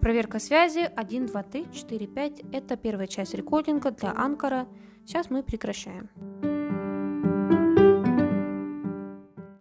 Проверка связи 1, 2, 3, 4, 5. Это первая часть рекординга для Анкара. Сейчас мы прекращаем.